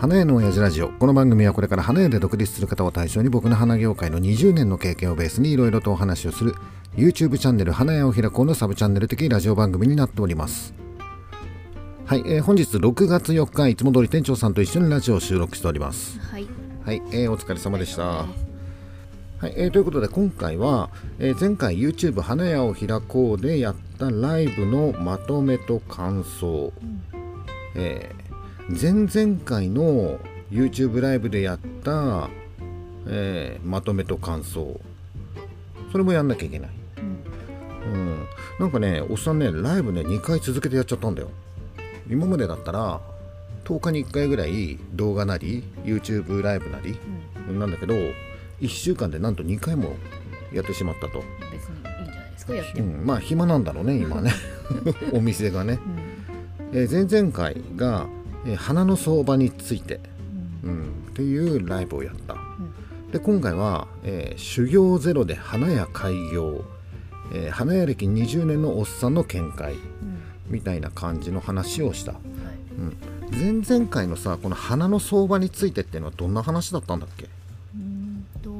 花屋の親父ラジオ。この番組はこれから花屋で独立する方を対象に僕の花業界の20年の経験をベースにいろいろとお話をする YouTube チャンネル花屋を開こうのサブチャンネル的ラジオ番組になっております。はい、えー、本日6月4日いつも通り店長さんと一緒にラジオを収録しております。はい、はい、えー、お疲れ様でした。はい、えー、ということで今回は、えー、前回 YouTube 花屋を開こうでやったライブのまとめと感想、うん、えー前々回の YouTube ライブでやった、えー、まとめと感想。それもやんなきゃいけない、うん、うん、なんかねおっさんねライブね2回続けてやっちゃったんだよ。今までだったら10日に1回ぐらい動画なり YouTube ライブなり、うん、なんだけど1週間でなんと2回もやってしまったと。別にいいんじゃないですかやっても、うん、まあ暇なんだろうね今ね。お店がね、うん、えー、前々回がえー、花の相場について、うん、うん、っていうライブをやった、うん、で今回は、えー、修行ゼロで花屋開業、えー、花屋歴20年のおっさんの見解、みたいな感じの話をした、はい。うん、前々回のさこの花の相場についてっていうのはどんな話だったんだっけ？うんと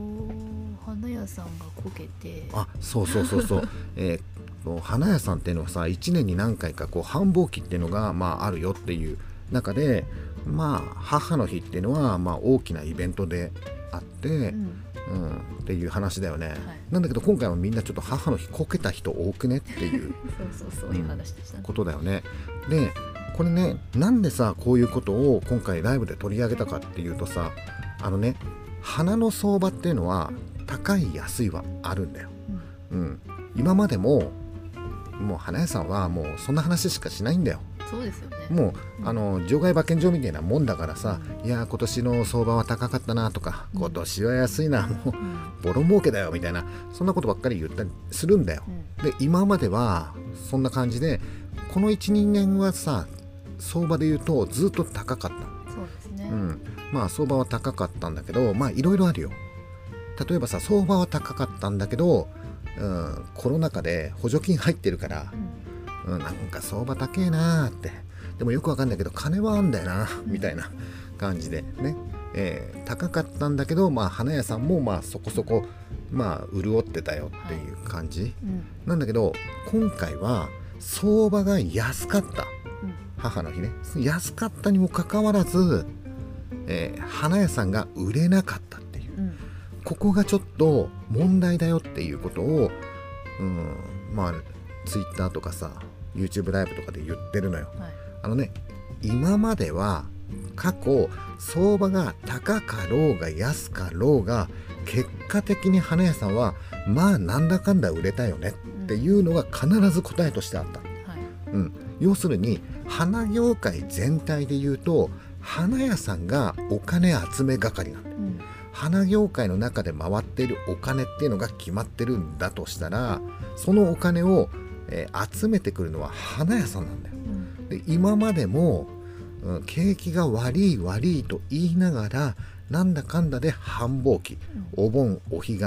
花屋さんがこけて。あそうそうそうそう、えー、花屋さんっていうのはさ1年に何回かこう繁忙期っていうのが、まあ、あるよっていう中でまあ母の日っていうのはまあ大きなイベントであって、うん、うん、っていう話だよね、はい、なんだけど今回はみんなちょっと母の日こけた人多くねっていう そうそうそういう話でした、ね、ことだよね。でこれねなんでさこういうことを今回ライブで取り上げたかっていうとさあのね花の相場っていうのは高い安いはあるんだよ、うん、うん、今までももう花屋さんはもうそんな話しかしないんだよ。そうですよねもうあの場外馬券場みたいなもんだからさ、うん、いや今年の相場は高かったなとか、うん、今年は安いなもう、ボロ儲けだよみたいなそんなことばっかり言ったりするんだよ、で今まではそんな感じでこの12年はさ相場で言うとずっと高かった。そうですね、うん、まあ相場は高かったんだけどまあいろいろあるよ。例えばさ相場は高かったんだけど、うん、コロナ禍で補助金入ってるから、うん、なんか相場高えなーってでもよくわかんないけど金はあんだよなみたいな感じでね、えー、高かったんだけど、まあ、花屋さんもまあそこそこまあ潤ってたよっていう感じ、なんだけど今回は相場が安かった、うん、母の日ね。安かったにもかかわらず、えー、花屋さんが売れなかったっていう、うん、ここがちょっと問題だよっていうことを、うん、まあツイッターとかさ YouTube ライブとかで言ってるのよ。はい、あのね今までは過去相場が高かろうが安かろうが結果的に花屋さんはまあなんだかんだ売れたよねっていうのが必ず答えとしてあった。はい、うん、要するに花業界全体で言うと花屋さんがお金集め係なんだ、うん、花業界の中で回っているお金っていうのが決まってるんだとしたらそのお金をえー、集めてくるのは花屋さんなんだよ。で今までも、うん、景気が悪い悪いと言いながらなんだかんだで繁忙期お盆お彼岸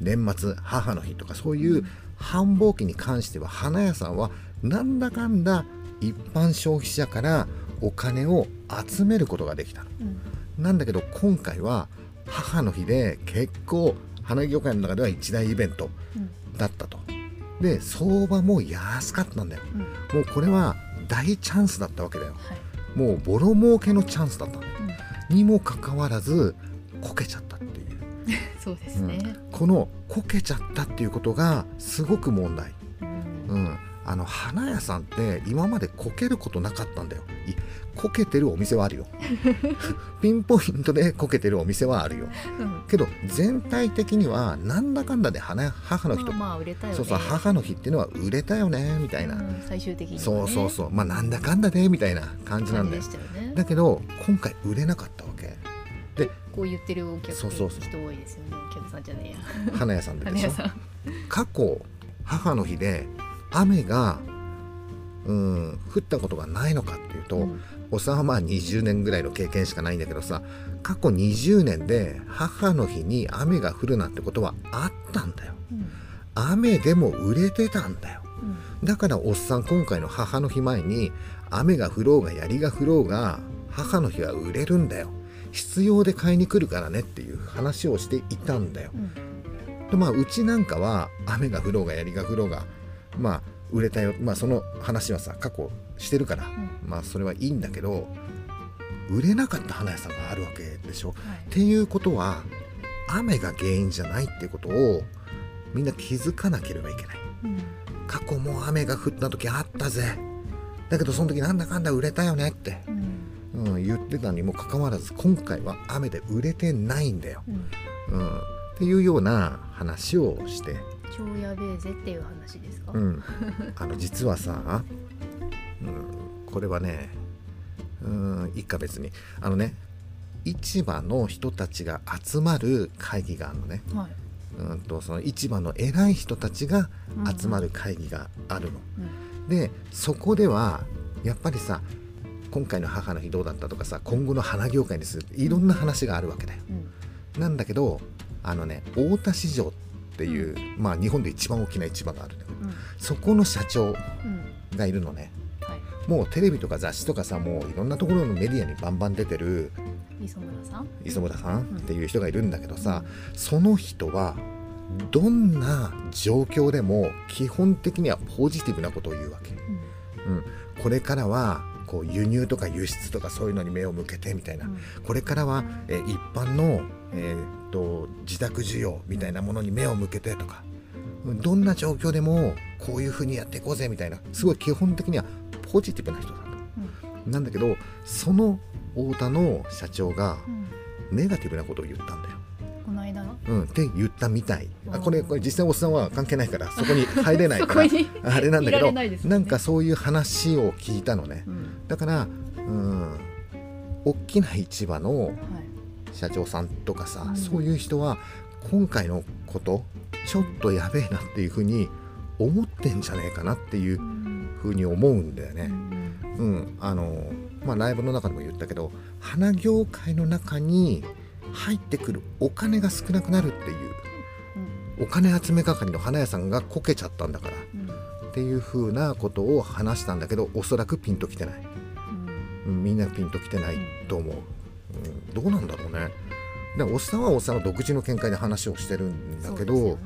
年末母の日とかそういう繁忙期に関しては花屋さんはなんだかんだ一般消費者からお金を集めることができた、うん、なんだけど今回は母の日で結構花業界の中では一大イベントだったと。で相場も安かったんだよ、うん、もうこれは大チャンスだったわけだよ、はい、もうボロ儲けのチャンスだったうん、にもかかわらずこけちゃったっていう。そうですね、うん、このこけちゃったっていうことがすごく問題、うんあの花屋さんって今までこけることなかったんだよ。こけてるお店はあるよ。ピンポイントでこけてるお店はあるよ、うん、けど全体的にはなんだかんだで花母の日と、まあまあね、そうそう母の日っていうのは売れたよねみたいな、うん、最終的に、ね、そうそうそう。まあなんだかんだでみたいな感じなんだよ、ね、だけど今回売れなかったわけ。でこう言ってるお客さん人多いですよね。お客さんじゃねえや。花屋さんでしょ過去母の日で雨がうん降ったことがないのかっていうと、うん、おさはまあ20年ぐらいの経験しかないんだけどさ過去20年で母の日に雨が降るなんてことはあったんだよ、うん、雨でも売れてたんだよ、うん、だからおっさん今回の母の日前に雨が降ろうが槍が降ろうが母の日は売れるんだよ。必要で買いに来るからねっていう話をしていたんだよ、うん。でまあうちなんかは雨が降ろうが槍が降ろうがまあ売れたよ。まあその話はさ過去してるから、まあそれはいいんだけど売れなかった花屋さんがあるわけでしょ、はい。っていうことは雨が原因じゃないってことをみんな気づかなければいけない。うん。過去も雨が降った時あったぜ。だけどその時なんだかんだ売れたよねって、うん。うん、言ってたにもかかわらず今回は雨で売れてないんだよ、うん。うん、っていうような話をして、超やべえぜっていう話ですか、うん、あの実はさ、うん、これはねうんいいか別にあのね市場の人たちが集まる会議があるのね、はいうん、とその市場の偉い人たちが集まる会議があるの。うんでそこではやっぱりさ今回の母の日どうだったとかさ今後の花業界にするいろんな話があるわけだよ。うんなんだけどあのね大田市場っていう、まあ日本で一番大きな市場があるそこの社長うんがいるのね。はいもうテレビとか雑誌とかさもういろんなところのメディアにバンバン出てる磯村さん？磯村さん。っていう人がいるんだけどさ、その人はどんな状況でも基本的にはポジティブなことを言うわけ。うん。うん、これからはこう輸入とか輸出とかそういうのに目を向けてみたいな、うん。これからは、えー一般の、えーっと自宅需要みたいなものに目を向けてとか。うんどんな状況でもこういうふうにやっていこうぜみたいな。すごい基本的にはポジティブな人だと。なんだけどその太田の社長がうん。ネガティブなことを言ったんだよ。この間。うん、って言ったみたい。あうん。これこれ実際おっさんは関係ないからそこに 入れないそからあれなんだけどれなね。なんかそういう話を聞いたのね。うん。だからうん大きな市場のはい。社長さんとかさ、うん。そういう人は今回のことちょっとやべえなっていうふうに思ってんじゃねえかなっていううん。ふうに思うんだようね。ん。うん、あのまあライブの中でも言ったけど花業界の中に入ってくるお金が少なくなるっていううん。お金集め係の花屋さんがこけちゃったんだからうん。っていうふうなことを話したんだけどおそらくピンときてない。うん。うんみんなピンときてないと思う、うん、どうなんだろうね。でおっさんはおっさんの独自の見解で話をしてるんだけど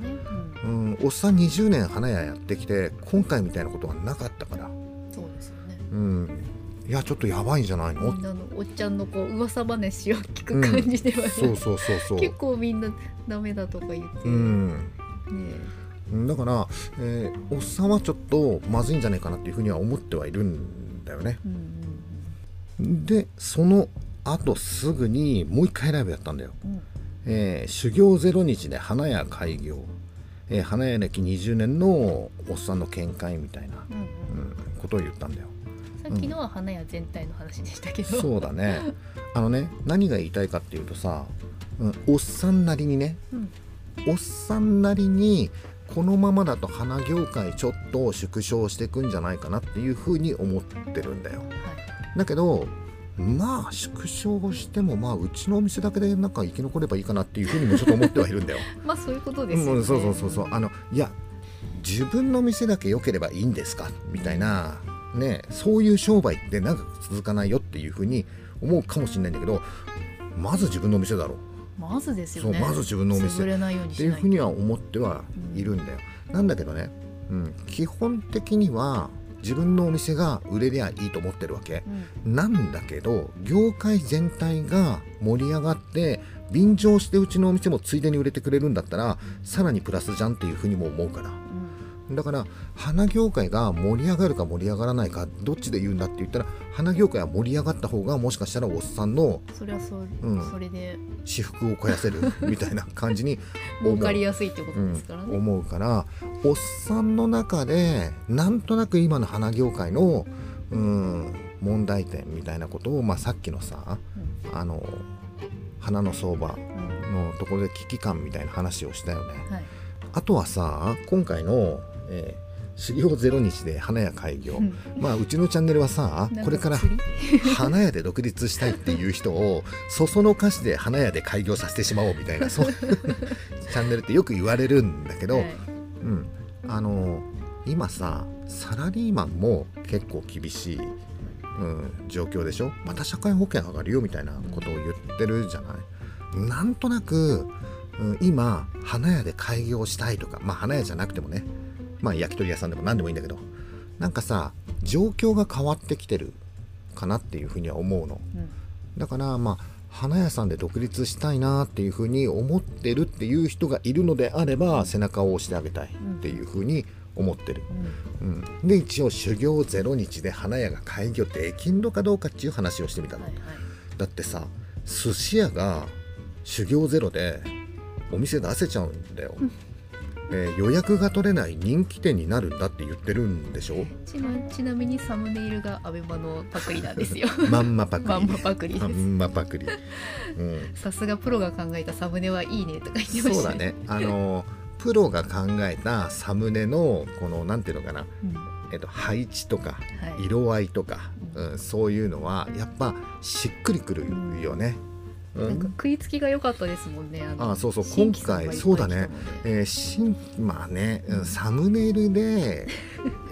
う、ん、おっさん20年花屋やってきて今回みたいなことはなかったから、うんそうですよね。うん、いやちょっとやばいんじゃないの？みんなのおっちゃんのこう噂話を聞く感じでは、そうそうそうそう。結構みんなダメだとか言って、うん。ね。だから、えーおっさんはちょっとまずいんじゃないかなっていうふうには思ってはいるんだよね。うんうんでその後すぐにもう一回ライブやったんだよ。うん。えー修行ゼロ日で花屋開業、えー花屋歴20年のおっさんの見解みたいな、うんうん。うん、ことを言ったんだよ。さっきのは花屋全体の話でしたけど、そうだね。あのね何が言いたいかっていうとさ、うん、おっさんなりにね。うん。おっさんなりにこのままだと花業界ちょっと縮小していくんじゃないかなっていうふうに思ってるんだよ。はい。だけどまあ縮小してもまあうちのお店だけでなんか生き残ればいいかなっていうふうにもちょっと思ってはいるんだよ。まあそういうことですよね、うん、そうそうそうそう。あのいや自分の店だけ良ければいいんですか？みたいなねそういう商売って長く続かないよっていうふうに思うかもしれないんだけどまず自分のお店だろまずですよね。そうまず自分のお店。潰れないようにっていうふうには思ってはいるんだよ、なんだけどね、うん、基本的には自分のお店が売れりゃいいと思ってるわけ。うん。なんだけど業界全体が盛り上がって便乗してうちのお店もついでに売れてくれるんだったらさらにプラスじゃんっていうふうにも思うからうんだから花業界が盛り上がるか盛り上がらないかどっちで言うんだって言ったら花業界は盛り上がった方がもしかしたらおっさんのそれはそう、うん。それで。私服を肥やせる みたいな感じに思う。儲かりやすいってことうんですからね、思うからおっさんの中でなんとなく今の花業界のうん問題点みたいなことを、まあ、さっきのさあの花の相場うん。のところで危機感みたいな話をしたよね。はい。あとはさ今回の、えー修行ゼロ日で花屋開業、うん。まあうちのチャンネルはさこれから 花屋で独立したいっていう人をそそのかしで花屋で開業させてしまおうみたいな そういうチャンネルってよく言われるんだけど、はい。うん、あの今さサラリーマンも結構厳しいでうん、状況でしょ？また社会保険上がるよみたいなことを言ってるじゃない？なんとなく、うん、今花屋で開業したいとかまあ花屋じゃなくてもねまあ焼き鳥屋さんでも何でもいいんだけどなんかさ状況が変わってきてるかなっていうふうには思うの、うん、だからまあ花屋さんで独立したいなっていうふうに思ってるっていう人がいるのであれば背中を押してあげたいっていうふうに思ってる、うん、うん、で一応修行0日で花屋が開業できんのかどうかっていう話をしてみたの、はいはい、だってさ寿司屋が修行ゼロでお店出せちゃうんだよ、うんえー、予約が取れない人気店になるんだって言ってるんでしょ？ちちなみにサムネイルがアベマのパクリなんですよ。まんまパクリ。まんまパクリまんまパクリ、さすがプロが考えたサムネはいいねとか言ってました、ね、そうだね。あのプロが考えたサムネのこのなんていうのかな、うん、えっと、配置とか、色合いとか、うん、そういうのはやっぱしっくりくるよね、なんか食いつきが良かったですもんね。ああそうそう今回そうだね。えー、新まあね、うん、サムネイルで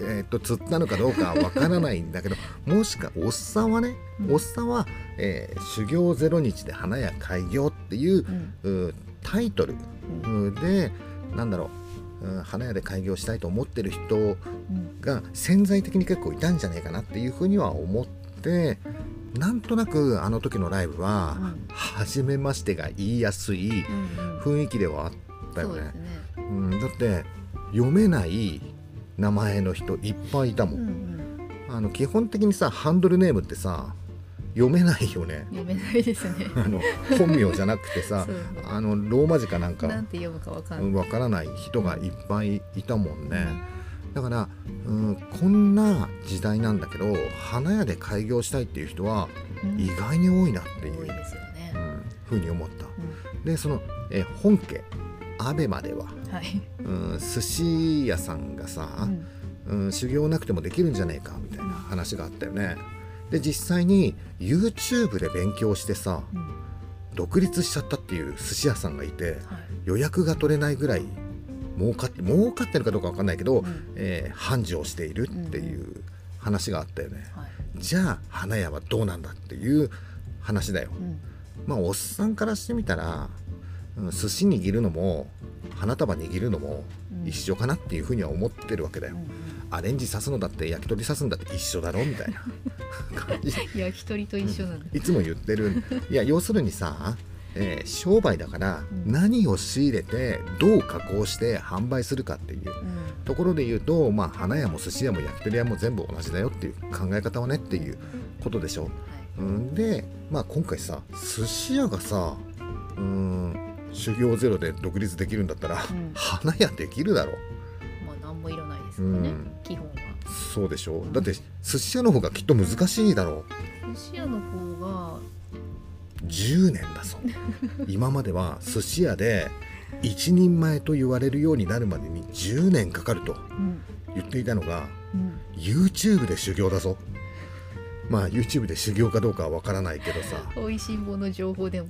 えっと釣ったのかどうかわからないんだけど、もしかおっさんはね、うん、おっさんは、えー、修行ゼロ日で花屋開業っていう、うん、タイトル、うん、でなんだろう。うん、花屋で開業したいと思ってる人が潜在的に結構いたんじゃないかなっていうふうには思ってなんとなくあの時のライブは、初めましてが言いやすい雰囲気ではあったよね。うん、ねうん、だって読めない名前の人いっぱいいたもん。うんうん、あの基本的にさハンドルネームってさ読めないよね。読めないですね。あの本名じゃなくてさ、あのローマ字かなんかなんて読むかわかんない。からない人がいっぱいいたもんね。だから、うん、こんな時代なんだけど花屋で開業したいっていう人は意外に多いなっていう、うん、ふうに思った。うん、でそのえ本家アベマでは、はい、うん、寿司屋さんがさ、うん、うん、修行なくてもできるんじゃねえかみたいな話があったよね。で実際に YouTube で勉強してさ、独立しちゃったっていう寿司屋さんがいて、はい、予約が取れないぐらい儲かって儲かってるかどうか分かんないけど、うん、えー、繁盛しているっていう話があったよね、はい、じゃあ花屋はどうなんだっていう話だよ、うん、まあおっさんからしてみたら、うん、寿司握るのも花束握るのも一緒かなっていうふうには思ってるわけだよ、アレンジ刺すのだって焼き鳥刺すんだって一緒だろみたいな感じ。焼き鳥と一緒なん。だ、いつも言ってる。いや要するにさえー、商売だから何を仕入れてどう加工して販売するかっていうところで言うと、まあ、花屋も寿司屋も焼き鳥屋も全部同じだよっていう考え方はねっていうことでしょ。うん、で、まあ、今回さ寿司屋がさうん修行ゼロで独立できるんだったら、うん、花屋できるだろう。まあ何もいらないですよね、うん、基本は。そうでしょ、うん、だって寿司屋の方がきっと難しいだろう。寿司屋の方が10年だぞ 今までは寿司屋で一人前と言われるようになるまでに10年かかると言っていたのが、うん、YouTube で修行だぞ。まあ YouTube で修行かどうかは分からないけどさ。おいしんぼの情報でも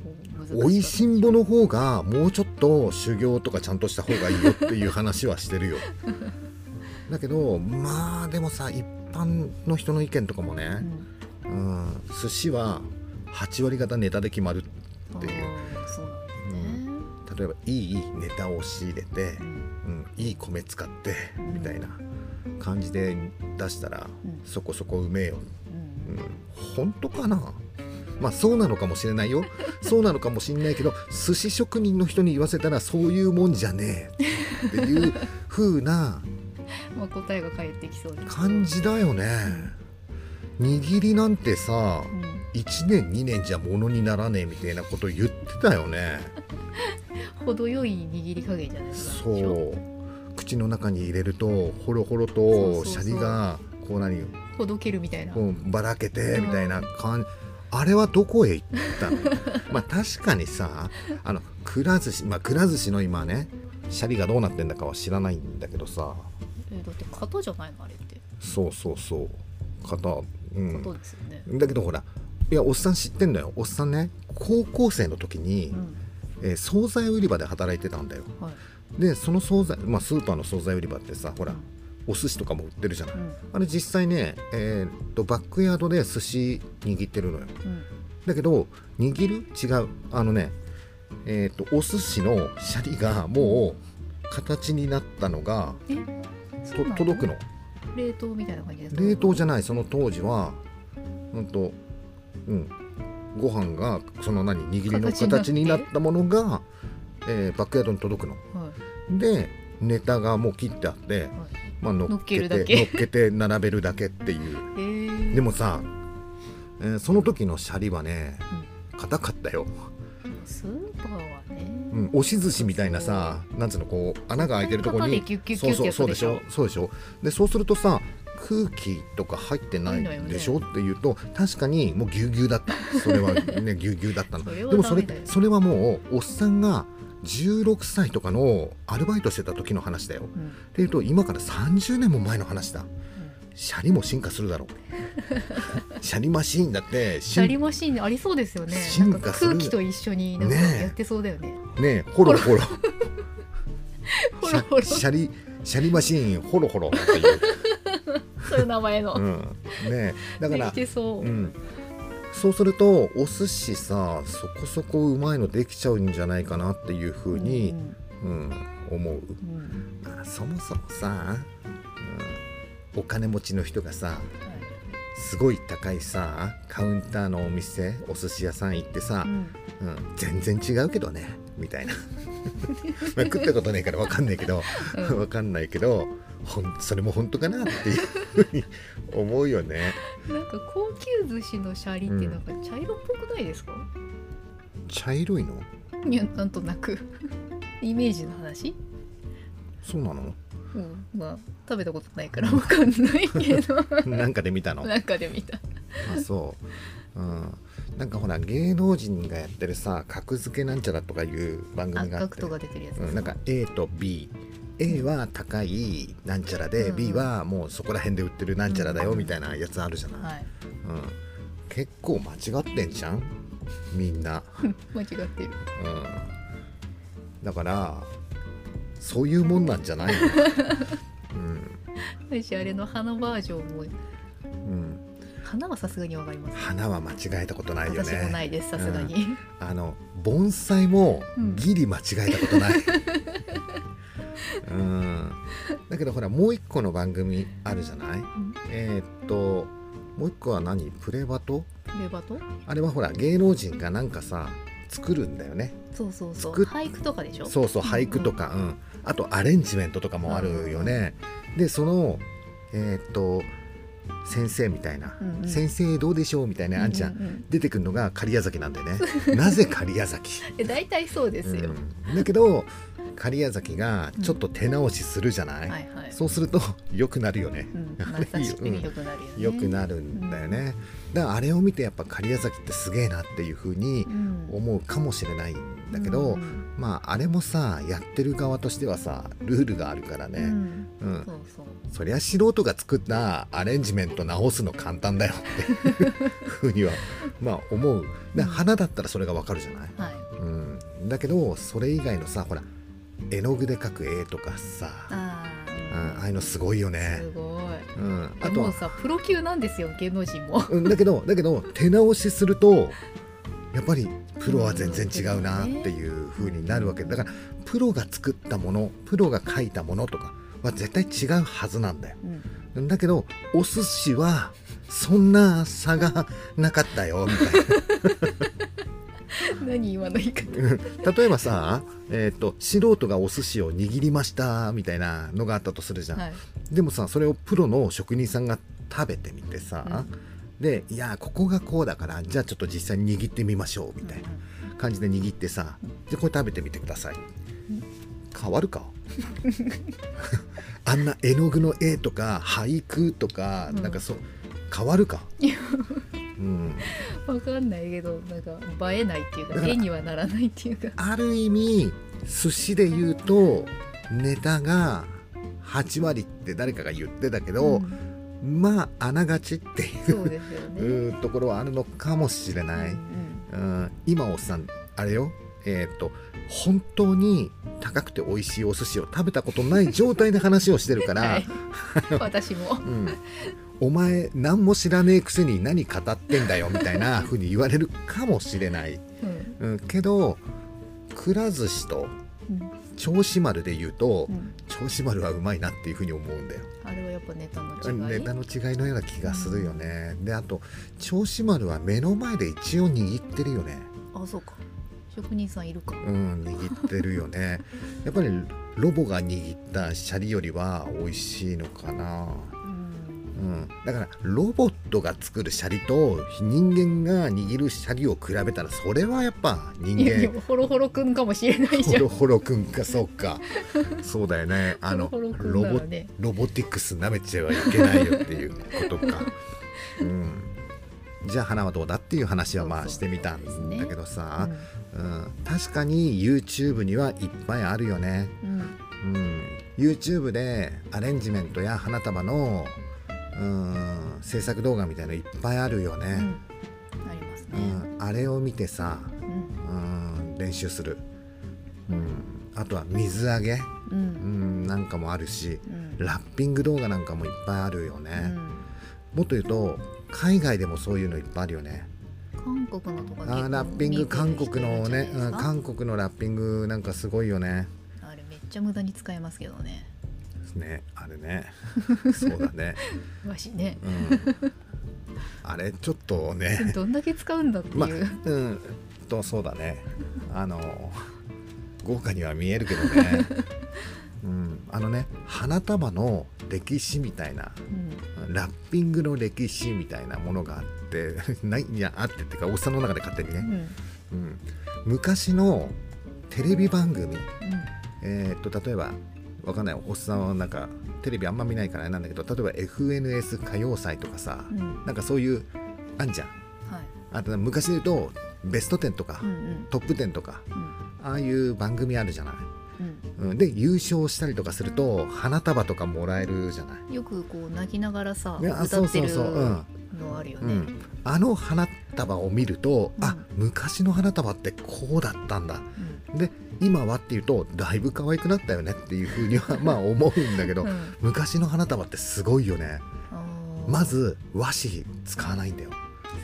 おいしんぼの方がもうちょっと修行とかちゃんとした方がいいよっていう話はしてるよ。だけどまあでもさ一般の人の意見とかもね、うん、うん、寿司は8割方ネタで決まるっていう、例えばいいネタを仕入れて、うん、いい米使ってみたいな感じで出したら、そこそこうめえよ、うん、本当かな？まあそうなのかもしれないよ。そうなのかもしれないけど寿司職人の人に言わせたらそういうもんじゃねえ。っていう風な まあ答えが返ってきそう感じだよね。握りなんてさ、うん1年2年じゃものにならねえみたいなこと言ってたよね。程よい握り加減じゃないですかそう。口の中に入れるとほろほろとシャリがこう何ほどけるみたいな。ばらけてみたいな感じ、あれはどこへ行ったの？まあ確かにさあのくら寿司まあくら寿司の今ねシャリがどうなってんだかは知らないんだけどさ。えだって型じゃないのあれって。そうそうそう。型うん。型ですよね。だけどほらいやおっさん知ってんだよ。おっさんね高校生の時に、うん、えー、惣菜売り場で働いてたんだよ、はい、でその惣菜、まあ、スーパーの惣菜売り場ってさほらお寿司とかも売ってるじゃない、うん。あれ実際ね、えーっとバックヤードで寿司握ってるのよ。うん。だけど握る？違う。あのねえーっとお寿司のシャリがもう形になったのが届くの。冷凍みたいな感じですか？冷凍じゃない。その当時はうんとうん。ご飯がその何握りの形になったものが、えーバックヤードに届くの。はい。でネタがもう切ってあって、まあ、乗乗っっけ？て乗っけて並べるだけっていう。えー、でもさ、えーその時のシャリはね硬かったよ、スーパーはね、うん、押し寿司みたいなさなんつうのこう穴が開いてるところにそうそうつでしょ？そうでしょ？そうでしょ？でそうするとさ空気とか入ってないでしょっていうと確かにもうぎゅうぎゅうだった。それはね ぎゅうぎゅうだったの。でもそれそれはもうおっさんが16歳とかのアルバイトしてた時の話だよ。うん。っていうと今から30年も前の話だ。シャリも進化するだろう。シャリマシーンだってシャリマシーンありそうですよね。進化する。空気と一緒になんかやってそうだよね。ねホロホロ。ほらほらシャシャリシャリマシーンホロホロっていう、そういう名前の、うん、ねだからできてそう、うん、そうするとお寿司さそこそこうまいのできちゃうんじゃないかなっていうふうに、うん。思う、うん。うんまあ、そもそもさ、うん、お金持ちの人がさはいすごい高いさカウンターのお店お寿司屋さん行ってさう、ん。うん、全然違うけどねみたいな。まあ食ったことないから分かんないけど、うん。分かんないけどほんそれも本当かなっていうふうに 思うよね。なんか高級寿司のシャリってなんか茶色っぽくないですか、茶色いの？いやなんとなく。イメージの話？そうなの？うん。まあ食べたことないからわかんないけど。なんかで見たの？なんかで見た。あそう、うん、なんかほら芸能人がやってるさ格付けなんちゃらとかいう番あ組があって。が出てるやつうん、なんか A と B A は高いなんちゃらで、うん。B はもうそこら辺で売ってるなんちゃらだよみたいなやつあるじゃない、はい。うん、結構間違ってんじゃん？みんな、間違ってる。うん、だからそういうもんなんじゃないの、うん。私あれの花バージョンもうん、花はさすがにわかります。花は間違えたことないよね。私もないですさすがに、あの盆栽もギリ間違えたことない、うん、だけどほらもう一個の番組あるじゃない？えーっともう一個は何？プレバト？レバト？あれはほら芸能人がなんかさ作るんだよね。そうそうそう。俳句とかでしょ？そうそう俳句とか、うん。あとアレンジメントとかもあるよね、でそのえーっと先生みたいな、うんうん。先生どうでしょうみたいなあんちゃん、ううう出てくるのが狩屋崎なんだよね。なぜ狩屋崎？え大体そうですよ、うん。だけど狩屋崎がちょっと手直しするじゃない、はいはい。そうすると 良くなるよね、うん、あれ優しくてよ。くなるよね。良くなるんだよね、だからあれを見てやっぱ狩屋崎ってすげえなっていうふうにうん。思うかもしれないんだけど、うん。まああれもさやってる側としてはさルールがあるからうね、ん。うん。そうそう。そりゃ素人が作ったアレンジメント直すの簡単だよって。いうふうにはまあ思う。でうん。花だったらそれがわかるじゃない、はい。うん、だけどそれ以外のさほら絵の具で描く絵とかさ。ああああいうのすごいよあね。す、ごい。うん、あとはもうさプロ級なんですよ芸能人も。うん、だけどだけど手直しするとやっぱりプロは全然違うなっていう風になるわけ。だからプロが作ったものプロが描いたものとかは絶対違うはずなんだよ。うん。だけどお寿司はそんな差がなかったよみたい 何今の言い方。な 例えばさ、えー、と素人がお寿司を握りましたみたいなのがあったとするじゃん、はい。でもさそれをプロの職人さんが食べてみてさ、でいやここがこうだからじゃあちょっと実際に握ってみましょうみたいな感じで握ってさでこれ食べてみてください。変わるか？あんな絵の具の絵とか俳句とか、うん。なんかそう変わるか？いやうん、わかんないけどなんか映えないっていうだか絵にはならないっていうか。ある意味寿司で言うとネタが8割って誰かが言ってたけど、うん。まああながちっていうね。ところはあるのかもしれない、うんうん。今おっさんあれよ。えっ、と本当に高くて美味しいお寿司を食べたことない状態で話をしてるから、はい。私も。うん、お前何も知らねえくせに何語ってんだよみたいな風に言われるかもしれない、うん。うん、けどくら寿司とうん。銚子丸で言うとうん。銚子丸はうまいなっていう風に思うんだよ。あれはやっぱネタの違い？ネタの違いのような気がするよね、であと銚子丸は目の前で一応握ってるよね。あそうか。職人さんいるか。うん握ってるよね。やっぱりロボが握ったシャリよりは美味しいのかなうん。うん、だからロボットが作るシャリと人間が握るシャリを比べたらそれはやっぱ人間もホロホロくんかもしれないじゃんホロホロくんかそうか。そうだよね。あのホロボロボティクス舐めちゃはいけないよっていうことか、うん、じゃあ花はどうだっていう話はまあしてみたんだけどさ、ううん、確かに YouTube にはいっぱいあるよね、んうん。うん、YouTube でアレンジメントや花束のうん制作動画みたいのいっぱいあるよね、うん。ありますうねん。あれを見てさ、うん。うん、練習する、うん、あとは水揚げ、ううん。ん、なんかもあるしうん。ラッピング動画なんかもいっぱいあるようね、ん。もっと言うと海外でもそういうのいっぱいあるよね。韓国のとかあーラッピング韓国のね、うん、か？韓国のラッピングなんかすごいよね。あれめっちゃ無駄に使えますけどねねあれね。そうだね、わしね。うん、あれちょっとね。どんだけ使うんだっていう、まあうん。とそうだね。あの豪華には見えるけどね、うん、あのね花束の歴史みたいなうん。ラッピングの歴史みたいなものがあって ないいやあってっていうかおっさんの中で勝手にね、うん。うん、昔のテレビ番組うん。えーっと例えばわかんない。おっさんはなんかテレビあんま見ないからあれなんだけど例えば FNS 歌謡祭とかさ、うん。なんかそういうあんじゃん。はい。あと昔で言うとベスト10とか、うんうん。トップ10とかうん。ああいう番組あるじゃない、うん。うん、で優勝したりとかすると花束とかもらえるじゃない、よくこう泣きながらさいや歌ってるそうそうそう。うん。のあるよね。うん、あの花束を見ると、あ昔の花束ってこうだったんだ。で今はっていうとだいぶ可愛くなったよねっていうふうには まあ思うんだけど、うん。うん昔の花束ってすごいよね。まず和紙使わないんだよ。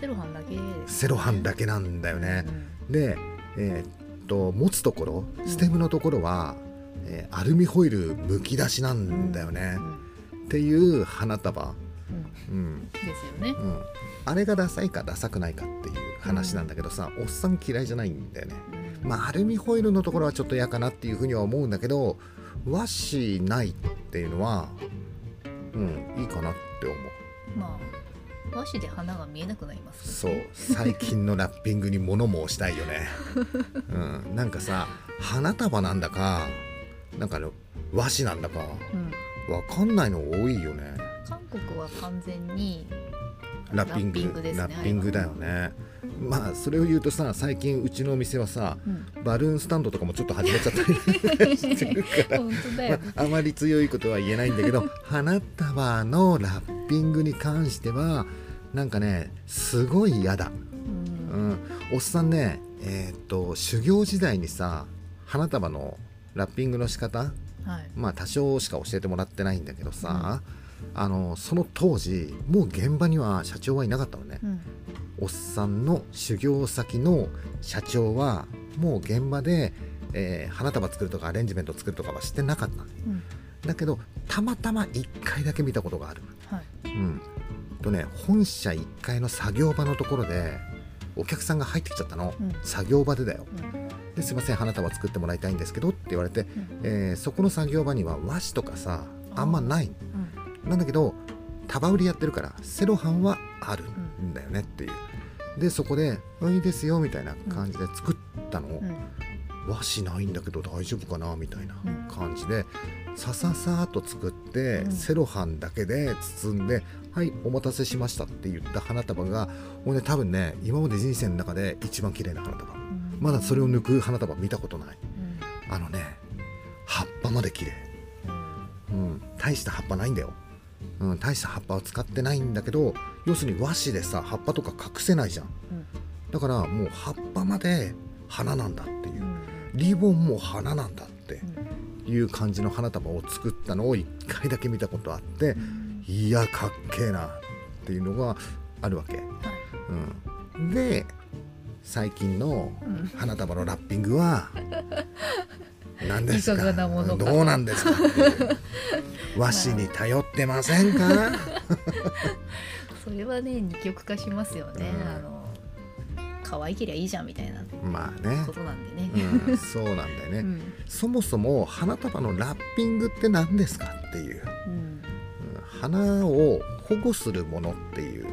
セロハンだけ。セロハンだけなんだよね。う、ん。で、えーっと持つところうん。ステムのところは、えーアルミホイルむき出しなんだよね。う、ん。っていう花束、うん。うん。ですよね。うん、あれがダサいかダサくないかっていう話なんだけどさ、おっさん嫌いじゃないんだよね。うんまあアルミホイルのところはちょっと嫌かなっていうふうには思うんだけど和紙ないっていうのはうんいいかなって思う。まあ和紙で花が見えなくなりますそう最近のラッピングに物申したいよね、うん、なんかさ花束なんだかなんか和紙なんだかうん。わかんないの多いよね。韓国は完全にラッピングラッピングですねラッピングだよねまあそれを言うとさ最近うちのお店はさうん。バルーンスタンドとかもちょっと始めちゃったりしてるから。まあ、あまり強いことは言えないんだけど花束のラッピングに関してはなんかねすごい嫌だ、ううん。ん、おっさんねえーっと修行時代にさ花束のラッピングの仕方はい。まあ多少しか教えてもらってないんだけどさ、あのその当時もう現場には社長はいなかったのね、うん。おっさんの修行先の社長はもう現場で、えー花束作るとかアレンジメント作るとかはしてなかったうん。だけどたまたま1回だけ見たことがある、はい。うん、とね本社1階の作業場のところでお客さんが入ってきちゃったの、うん。作業場でだよ。うん。ですいません花束作ってもらいたいんですけどって言われて、うん。えーそこの作業場には和紙とかさあんまないうんなんだけど束売りやってるからセロハンはあるんだよねっていう。でそこで「あいいですよ」みたいな感じで作ったの、うん。和紙ないんだけど大丈夫かなみたいなうん。感じでさささーっと作って、うん。セロハンだけで包んで「はいお待たせしました」って言った花束がもうね多分ね今まで人生の中で一番綺麗な花束。うん。まだそれを抜く花束見たことない。うん。あのね葉っぱまで綺麗。うん、大した葉っぱないんだよ、うん、大した葉っぱを使ってないんだけど要するに和紙でさ葉っぱとか隠せないじゃん。うん。だからもう葉っぱまで花なんだっていう。うん。リボンも花なんだっていう感じの花束を作ったのを1回だけ見たことあっていやかっけえなっていうのがあるわけ。うん、で最近の花束のラッピングは 何ですか？どうなんですか？和紙に頼ってませんか？それはね二極化しますよね、うん、あの可愛けりゃいいじゃんみたいなまあね。ことなんでね、うん、そうなんだよね、うん、そもそも花束のラッピングって何ですかっていう、花を保護するものっていう、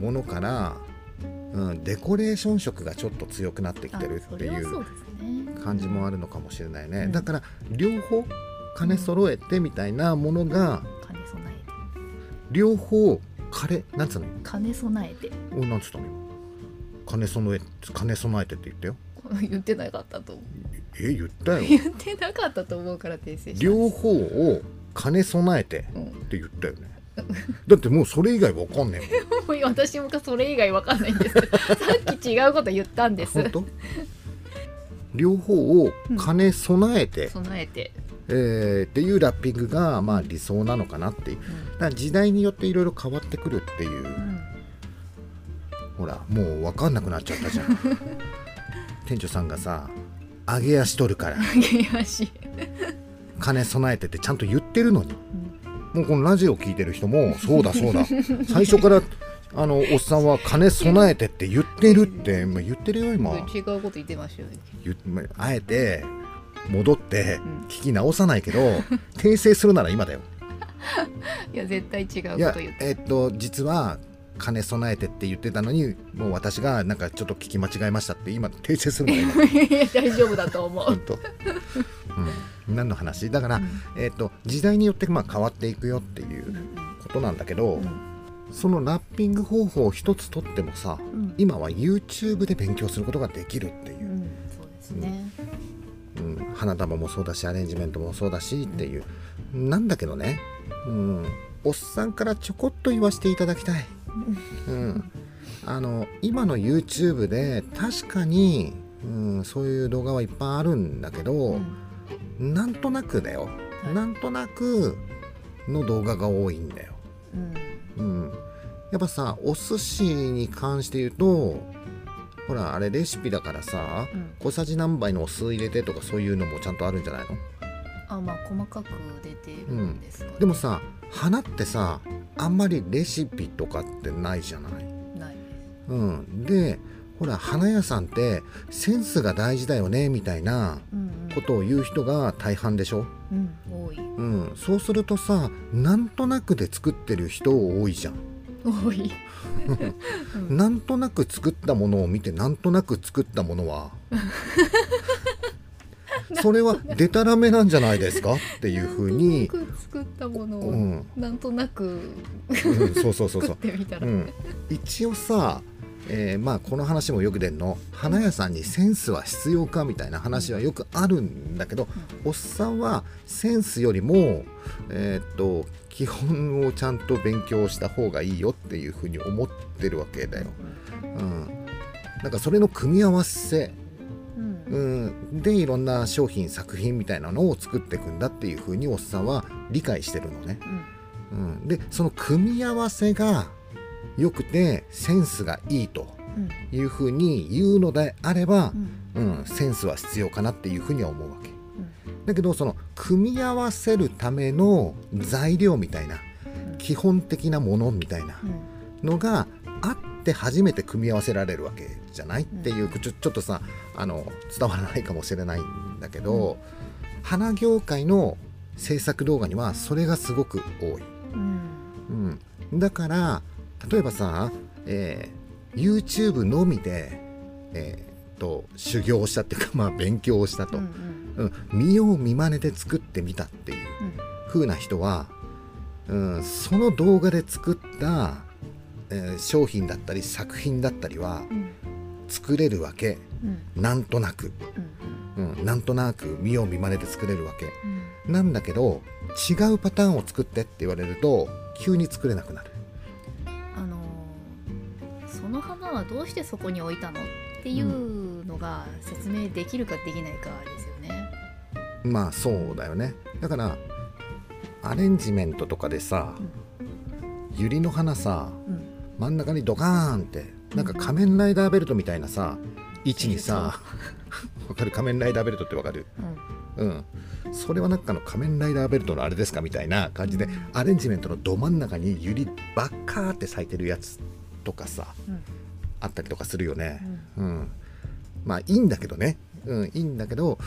ものからうん、デコレーション色がちょっと強くなってきてるっていう感じもあるのかもしれないね、うん、だから両方兼揃えてみたいなものが、兼備えて。両方金なんつうの？兼備えて。おなんつったの？兼備え兼備えてって言ったよ。言ってなかったと思う。え言ったよ。言ってなかったと思うから訂正両方を兼ね備えてって言ったよね、だってもうそれ以外わかんねえもん。私もそれ以外わかんないんです。さっき違うこと言ったんです両方を兼ね備えて、うん、備えて。えー、っていうラッピングがまあ理想なのかなっていう、だから時代によっていろいろ変わってくるっていう、うん、ほらもう分かんなくなっちゃったじゃん。店長さんがさ揚げ足取るから。揚げ足。金備えてってちゃんと言ってるのに、もうこのラジオ聞いてる人もそうだそうだ。最初からあのおっさんは金備えてって言ってるって、まあ、言ってるよ今。違うこと言ってましたよね。あえて戻って聞き直さないけど、うん、訂正するなら今だよ。いや絶対違うこと言ってえっと実は金備えてって言ってたのにもう私がなんかちょっと聞き間違えましたって今訂正するの今。大丈夫だと思う。本当、うん、何の話？だから、うん、えーと、時代によってまあ変わっていくよっていうことなんだけど、うん、そのラッピング方法一つとってもさ、今は YouTube で勉強することができるっていう、そうですね、うん、花束もそうだしアレンジメントもそうだしっていう、なんだけどね、うん、おっさんからちょこっと言わせていただきたい。うん、あの今の YouTube で確かに、うん、そういう動画はいっぱいあるんだけど、うん、なんとなくだよ、はい、なんとなくの動画が多いんだよ。うん、うん、やっぱさお寿司に関して言うとほらあれレシピだからさ、うん、小さじ何杯のお酢入れてとかそういうのもちゃんとあるんじゃないの？あまあ細かく出てるんですか、ね、でもさ花ってさあんまりレシピとかってないじゃない？ない。うん、でほら花屋さんってセンスが大事だよねみたいなことを言う人が大半でしょ、うん、多い、うん、そうするとさなんとなくで作ってる人多いじゃん。多い。なんとなく作ったものを見てなんとなく作ったものは それはでたらめなんじゃないですか？っていうふうに作ったものを、うん、なんとなく、うん、そうそうそうそう、うん、一応さえー、まあこの話もよく出るの。花屋さんにセンスは必要かみたいな話はよくあるんだけど、おっさんはセンスよりも、えー、っと基本をちゃんと勉強した方がいいよっていうふうに思ってるわけだよ。うん、なんかそれの組み合わせ。うん、でいろんな商品作品みたいなのを作っていくんだっていうふうにおっさんは理解してるのね。うん、うん、でその組み合わせが良くてセンスがいいというふうに言うのであれば、うん、うん、センスは必要かなっていうふうには思うわけ。だけどその組み合わせるための材料みたいな基本的なものみたいなのがあって初めて組み合わせられるわけじゃないっていうちょちょっとさあの伝わらないかもしれないんだけど、うん、花業界の制作動画にはそれがすごく多い。うん、うん、だから例えばさ、えー、YouTube のみで、えー、と修行したっていうか、まあ、勉強をしたと、うんうん、見よう見まねで作ってみたっていう風な人は、うん、その動画で作った、えー、商品だったり作品だったりは、作れるわけ、うん、なんとなく、うん、うん、なんとなく見よう見まねで作れるわけ、うん、なんだけど違うパターンを作ってって言われると急に作れなくなる。はどうしてそこに置いたのっていうのが説明できるかできないかですよね。まあそうだよね。だからアレンジメントとかでさ、うん、百合の花さ、うん、真ん中にドカーンってなんか仮面ライダーベルトみたいなさ位置にさ わかる？仮面ライダーベルトってわかる、うん、うん、それはなんかの仮面ライダーベルトのあれですかみたいな感じで、アレンジメントのど真ん中に百合ばっかーって咲いてるやつとかさ、あったりとかするよね、うん。まあいいんだけどね、うん、いいんだけど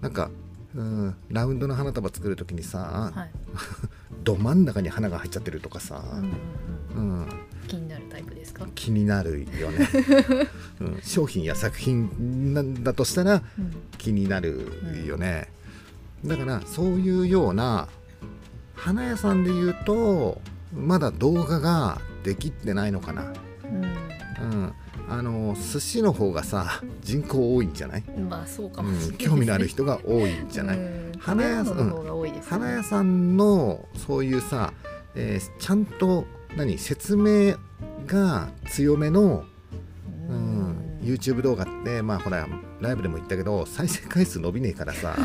なんかうん、ラウンドの花束作る時にさ、はい、ど真ん中に花が入っちゃってるとかさ、うん、うん、気になるタイプですか？気になるよね、うん、商品や作品なんだとしたら気になるよね、うん、だからそういうような花屋さんで言うとまだ動画ができてないのかな、あの寿司の方がさ人口多いんじゃない？まあそうかもしれない、ね、興味のある人が多いんじゃない？花屋さん、ね、花屋さんのそういうさ、えー、ちゃんと何説明が強めの、うん、YouTube 動画ってまあほらライブでも言ったけど再生回数伸びねえからさ。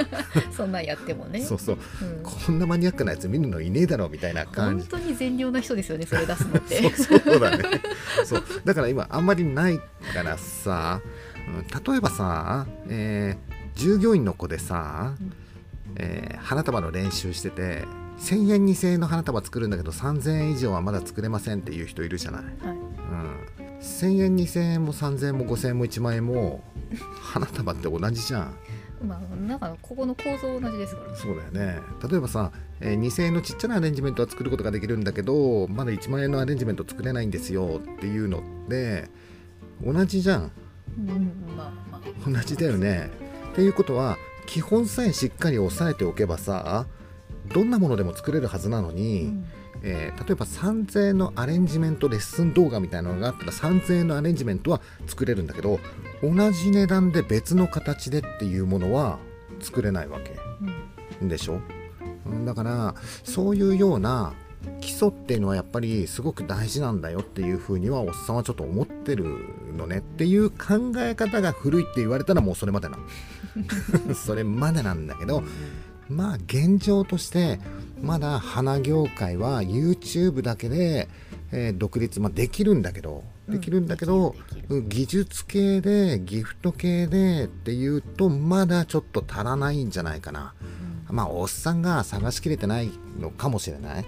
そんなんやってもね。そうそう、うん、こんなマニアックなやつ見るのいねえだろみたいな感じ。本当に善良な人ですよねそれ出すのって。そうそうだね。そう。だから今あんまりないからさ、うん、例えばさ、えー、従業員の子でさ、うん、えー、花束の練習してて1000円2000円の花束作るんだけど3000円以上はまだ作れませんっていう人いるじゃない、はい。うん、1000円2000円も3000円も5000円も1万円も花束って同じじゃん。まあ、なんかここの構造同じですから。そうだよね。例えばさ、えー、2000円のちっちゃなアレンジメントは作ることができるんだけどまだ1万円のアレンジメント作れないんですよっていうのって同じじゃん、うんまあまあ、同じだよね。っていうことは基本さえしっかり押さえておけばさどんなものでも作れるはずなのに、うん、えー、例えば3000円のアレンジメントレッスン動画みたいなのがあったら3000円のアレンジメントは作れるんだけど同じ値段で別の形でっていうものは作れないわけ、うん、でしょ？だからそういうような基礎っていうのはやっぱりすごく大事なんだよっていうふうにはおっさんはちょっと思ってるのね。っていう考え方が古いって言われたらもうそれまでな それまでなんだけどまあ現状としてまだ花業界は YouTube だけで、えー、独立、まあ、できるんだけどできるんだけど、うん、技術系でギフト系でっていうとまだちょっと足らないんじゃないかな、うん、まあおっさんが探しきれてないのかもしれない、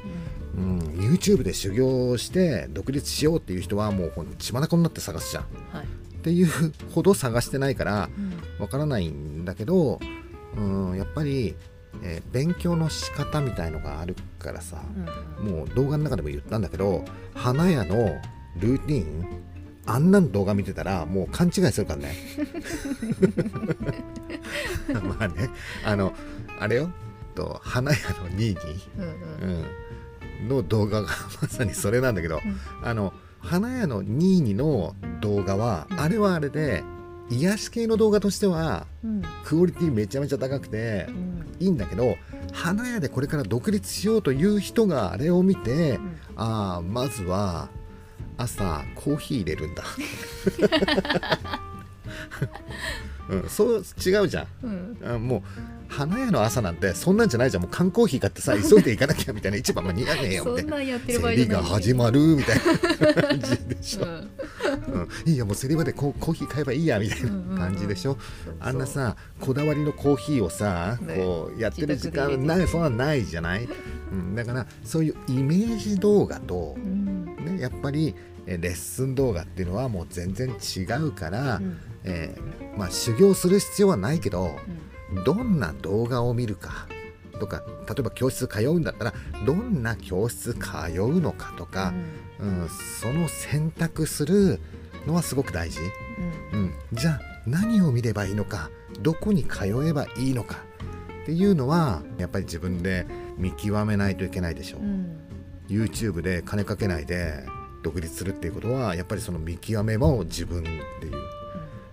うん、うん、YouTube で修行して独立しようっていう人はもう血眼になって探すじゃん、はい、っていうほど探してないからわからないんだけど、うん、やっぱりえー、勉強の仕方みたいのがあるからさ、うん、もう動画の中でも言ったんだけど花屋のルーティンあんなん動画見てたらもう勘違いするからね。まあねあのあれよ。と花屋のニーニー、うん、の動画がまさにそれなんだけど、うん、あの花屋のニーニーの動画は、あれはあれで癒し系の動画としては、クオリティめちゃめちゃ高くて、いいんだけど花屋でこれから独立しようという人があれを見て、ああまずは朝コーヒー入れるんだ。うん、そう違うじゃん、うん、あもう花屋の朝なんてそんなんじゃないじゃん。もう缶コーヒー買ってさ急いで行かなきゃみたいな一番間に合わねえよ みたいな競りが始まるみたいな感じでしょ、うん、いいやもう競り場でコーヒー買えばいいやみたいな感じでしょ、あんなさこだわりのコーヒーをさ、こうやってる時間ないそんなないじゃない、うん、だからそういうイメージ動画と、ね、やっぱりレッスン動画っていうのはもう全然違うから、うん、えー、まあ、修行する必要はないけど、うん、どんな動画を見るか？とか例えば教室通うんだったらどんな教室通うのかとか、うん、うん、その選択するのはすごく大事、うん。じゃあ何を見ればいいのかどこに通えばいいのかっていうのはやっぱり自分で見極めないといけないでしょう。YouTube で金かけないで独立するっていうことはやっぱりその見極めも自分っていう、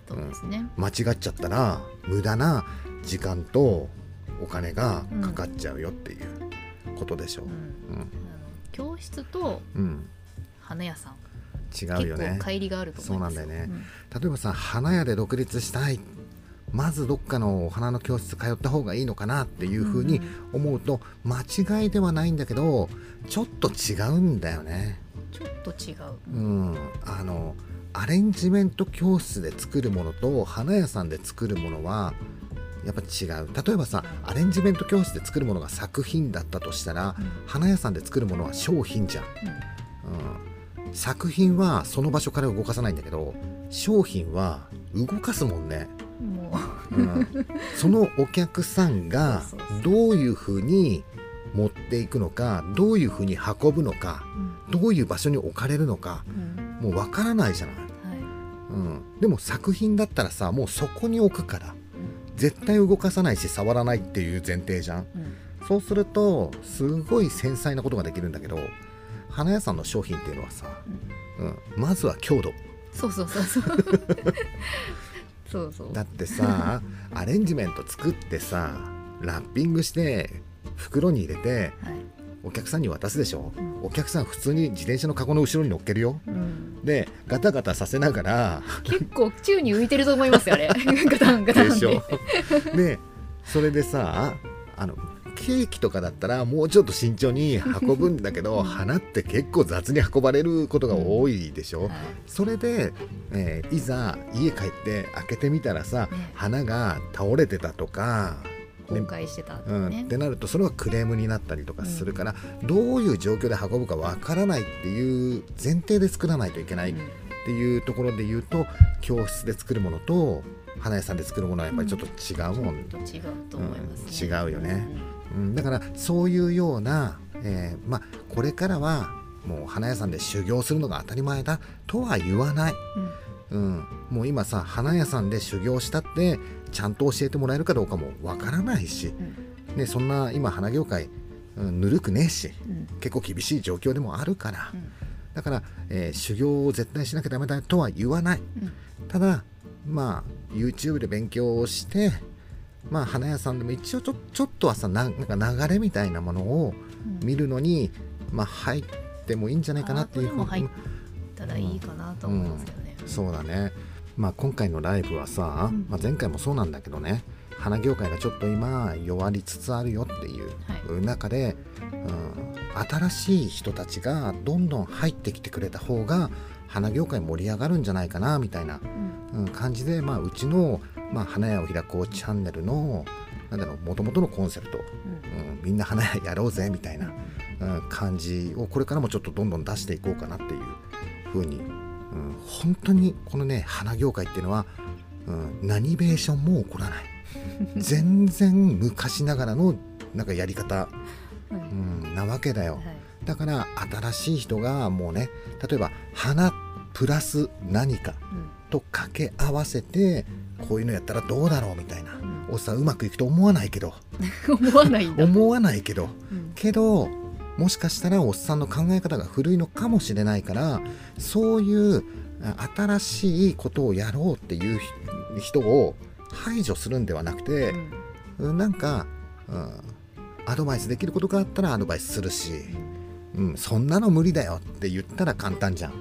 うん、ですね、間違っちゃったら無駄な時間とお金がかかっちゃうよっていうことでしょう、うん。教室と花屋さん、違うよね。乖離があるとそうなんだよね、うん、例えばさ花屋で独立したい。まずどっかのお花の教室通った方がいいのかなっていうふうに思うと間違いではないんだけどちょっと違うんだよね。ちょっと違う。うん。あのアレンジメント教室で作るものと花屋さんで作るものはやっぱ違う。例えばさアレンジメント教室で作るものが作品だったとしたら、うん、花屋さんで作るものは商品じゃん、うん、作品はその場所から動かさないんだけど商品は動かすもんね。う、うん、そのお客さんがどういうふうに持っていくのかどういうふうに運ぶのか、うん、どういう場所に置かれるのか、もうわからないじゃない、はい、うん、でも作品だったらさもうそこに置くから絶対動かさないし触らないっていう前提じゃん、そうするとすごい繊細なことができるんだけど花屋さんの商品っていうのはさ、うんまずは強度。そうそうそうそう。そうそう。だってさアレンジメント作ってさラッピングして袋に入れて、はい、お客さんに渡すでしょ、うん、お客さん普通に自転車のカゴの後ろに乗っけるよ、うん、でガタガタさせながら。結構宙に浮いてると思いますよあれ。ガタンガタンでしょ。でそれでさあのケーキとかだったらもうちょっと慎重に運ぶんだけど、花って結構雑に運ばれることが多いでしょ、うん。はい、それで、えー、いざ家帰って開けてみたらさ、ね、花が倒れてたとか崩壊してたって、ね。うん、ってなるとそれはクレームになったりとかするから、うん、どういう状況で運ぶかわからないっていう前提で作らないといけないっていうところで言うと教室で作るものと花屋さんで作るものはやっぱりちょっと違うもん、うん、違うと思います、ね、違うよね、うん、だからそういうような、えー、まあこれからはもう花屋さんで修行するのが当たり前だとは言わない、うん、もう今さ花屋さんで修行したってちゃんと教えてもらえるかどうかもわからないし、うん、ね、そんな今花業界、うん、ぬるくねえし、うん、結構厳しい状況でもあるから、だから、えー、修行を絶対しなきゃダメだとは言わない、ただまあ YouTube で勉強してまあ花屋さんでも一応ちょちょっとはさなんか流れみたいなものを見るのに、まあ入ってもいいんじゃないかなっていうふうに。入ったらいいかなと思いますけどね。そうだねまあ、今回のライブはさ、うん、まあ、前回もそうなんだけどね花業界がちょっと今弱りつつあるよっていう中で、はい、うん、新しい人たちがどんどん入ってきてくれた方が花業界盛り上がるんじゃないかなみたいな、うん、感じで、まあ、うちの、まあ、花屋を開こうチャンネルのなんだろう元々のコンセプト、うん、みんな花屋やろうぜみたいな、うん、感じをこれからもちょっとどんどん出していこうかなっていうふうにうん、本当にこのね花業界っていうのは、うん、何ベーションも起こらない。全然昔ながらのなんかやり方、うん、なわけだよ、はい、だから新しい人がもうね例えば花プラス何かと掛け合わせてこういうのやったらどうだろうみたいな、うん、おっさんうまくいくと思わないけど。思わない思わないけど、うん、けどもしかしたらおっさんの考え方が古いのかもしれないからそういう新しいことをやろうっていう人を排除するんではなくて、うん、なんか、うん、アドバイスできることがあったらアドバイスするし、うん、そんなの無理だよって言ったら簡単じゃん。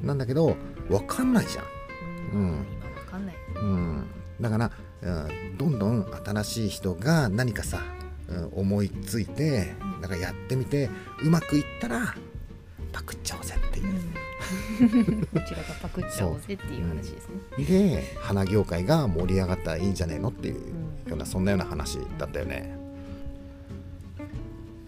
うん、なんだけど分かんないじゃん。うん、うん、だから、うん、どんどん新しい人が何かさ思いついてなんかやってみてうまくいったらパクっちゃおうぜっていう、うん、こちらがパクっちゃおうぜっていう話ですね。で花業界が盛り上がったらいいんじゃねえのっていうような、そんなような話だったよね。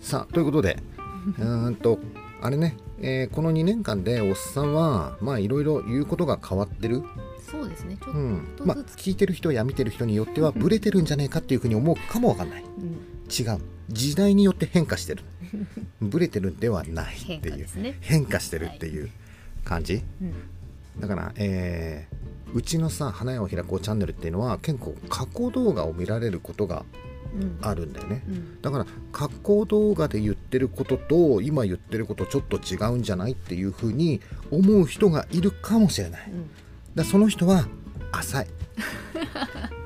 さあということで うんとあれね、えー、この2年間でおっさんはまあいろいろ言うことが変わってる。そうですね。ちょっと、うん、まあ聞いてる人や見てる人によってはブレてるんじゃねえかっていうふうに思うかもわかんない、うん違う。時代によって変化してる。ブレてるんではないっていう。変化、ね,、してるっていう感じ、はい。うん、だから、えー、うちのさ花屋を開こうチャンネルっていうのは結構加工動画を見られることがあるんだよね、うん、だから加工動画で言ってることと今言ってることちょっと違うんじゃないっていうふうに思う人がいるかもしれない、うん、だその人は浅い、う ん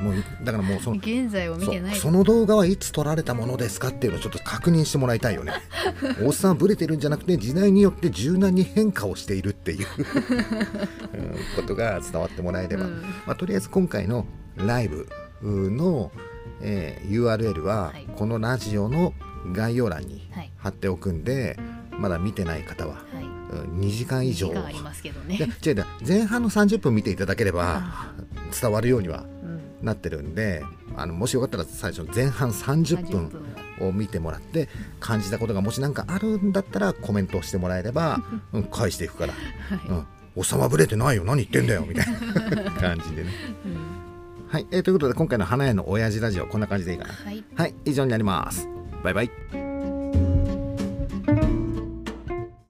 もうだからもうその現在を見てない。その動画はいつ撮られたものですかっていうのをちょっと確認してもらいたいよね。おっさんブレてるんじゃなくて時代によって柔軟に変化をしているっていうことが伝わってもらえれば、うん、まあ、とりあえず今回のライブの、えー、URL はこのラジオの概要欄に貼っておくんで、はい、まだ見てない方は、はい。2時間以上。ありますけどね。違う前半の30分見ていただければ伝わるようにはなってるんで、うん、あのもしよかったら最初の前半30分を見てもらって感じたことがもし何かあるんだったらコメントをしてもらえれば、うん、返していくから、はい。うん、収まぶれてないよ。何言ってんだよ。みたいな 感じでね。うん、はい、えー、ということで今回の花屋の親父ラジオこんな感じでいいかな。はい、はい、以上になります。バイバイ。